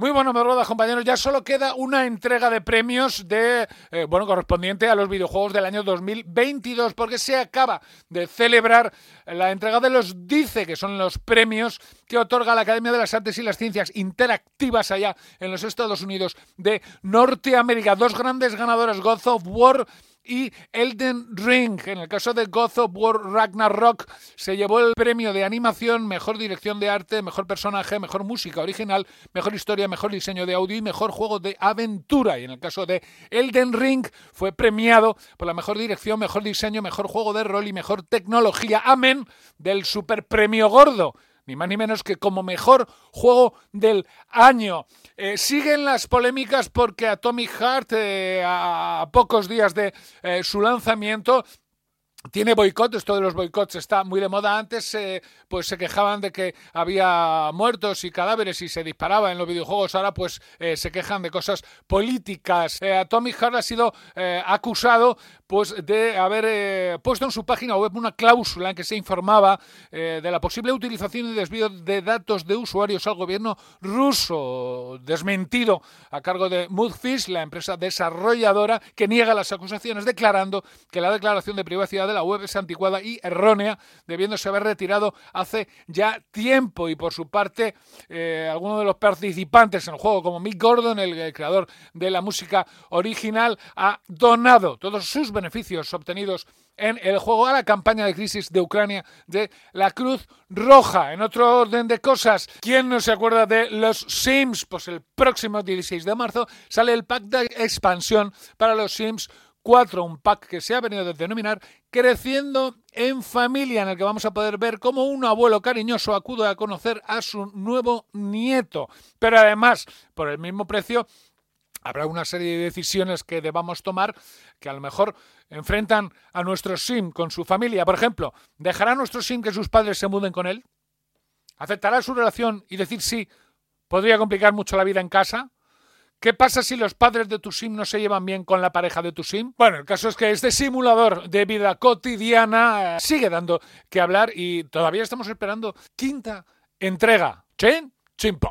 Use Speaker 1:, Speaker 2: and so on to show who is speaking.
Speaker 1: Muy bueno, me roda, compañeros. Ya solo queda una entrega de premios de, eh, bueno, correspondiente a los videojuegos del año 2022, porque se acaba de celebrar la entrega de los DICE, que son los premios que otorga la Academia de las Artes y las Ciencias Interactivas allá en los Estados Unidos de Norteamérica. Dos grandes ganadoras, God of War y Elden Ring. En el caso de God of War Ragnarok se llevó el premio de animación, mejor dirección de arte, mejor personaje, mejor música original, mejor historia, mejor diseño de audio y mejor juego de aventura. Y en el caso de Elden Ring fue premiado por la mejor dirección, mejor diseño, mejor juego de rol y mejor tecnología. Amén del super premio gordo ni más ni menos que como mejor juego del año. Eh, siguen las polémicas porque Atomic Heart, eh, a pocos días de eh, su lanzamiento, tiene boicot, esto de los boicots está muy de moda. Antes eh, pues se quejaban de que había muertos y cadáveres y se disparaba en los videojuegos. Ahora pues eh, se quejan de cosas políticas. Eh, Atomic Heart ha sido acusado pues de haber puesto en su página web una cláusula en que se informaba de la posible utilización y desvío de datos de usuarios al gobierno ruso. Desmentido a cargo de Moodfish, la empresa desarrolladora que niega las acusaciones declarando que la declaración de privacidad de la web es anticuada y errónea, debiéndose haber retirado hace ya tiempo. Y por su parte, eh, algunos de los participantes en el juego, como Mick Gordon, el, creador de la música original, ha donado todos sus beneficios obtenidos en el juego a la campaña de crisis de Ucrania de la Cruz Roja. En otro orden de cosas, ¿quién no se acuerda de los Sims? Pues el próximo 16 de marzo sale el pack de expansión para los Sims 4, un pack que se ha venido a denominar Creciendo en Familia, en el que vamos a poder ver cómo un abuelo cariñoso acude a conocer a su nuevo nieto. Pero además, por el mismo precio, habrá una serie de decisiones que debamos tomar que a lo mejor enfrentan a nuestro sim con su familia. Por ejemplo, ¿dejará nuestro sim que sus padres se muden con él? ¿Aceptará su relación y decir sí? ¿Podría complicar mucho la vida en casa? ¿Qué pasa si los padres de tu sim no se llevan bien con la pareja de tu sim? Bueno, el caso es que este simulador de vida cotidiana eh, sigue dando que hablar y todavía estamos esperando quinta entrega. Chen Chimpo.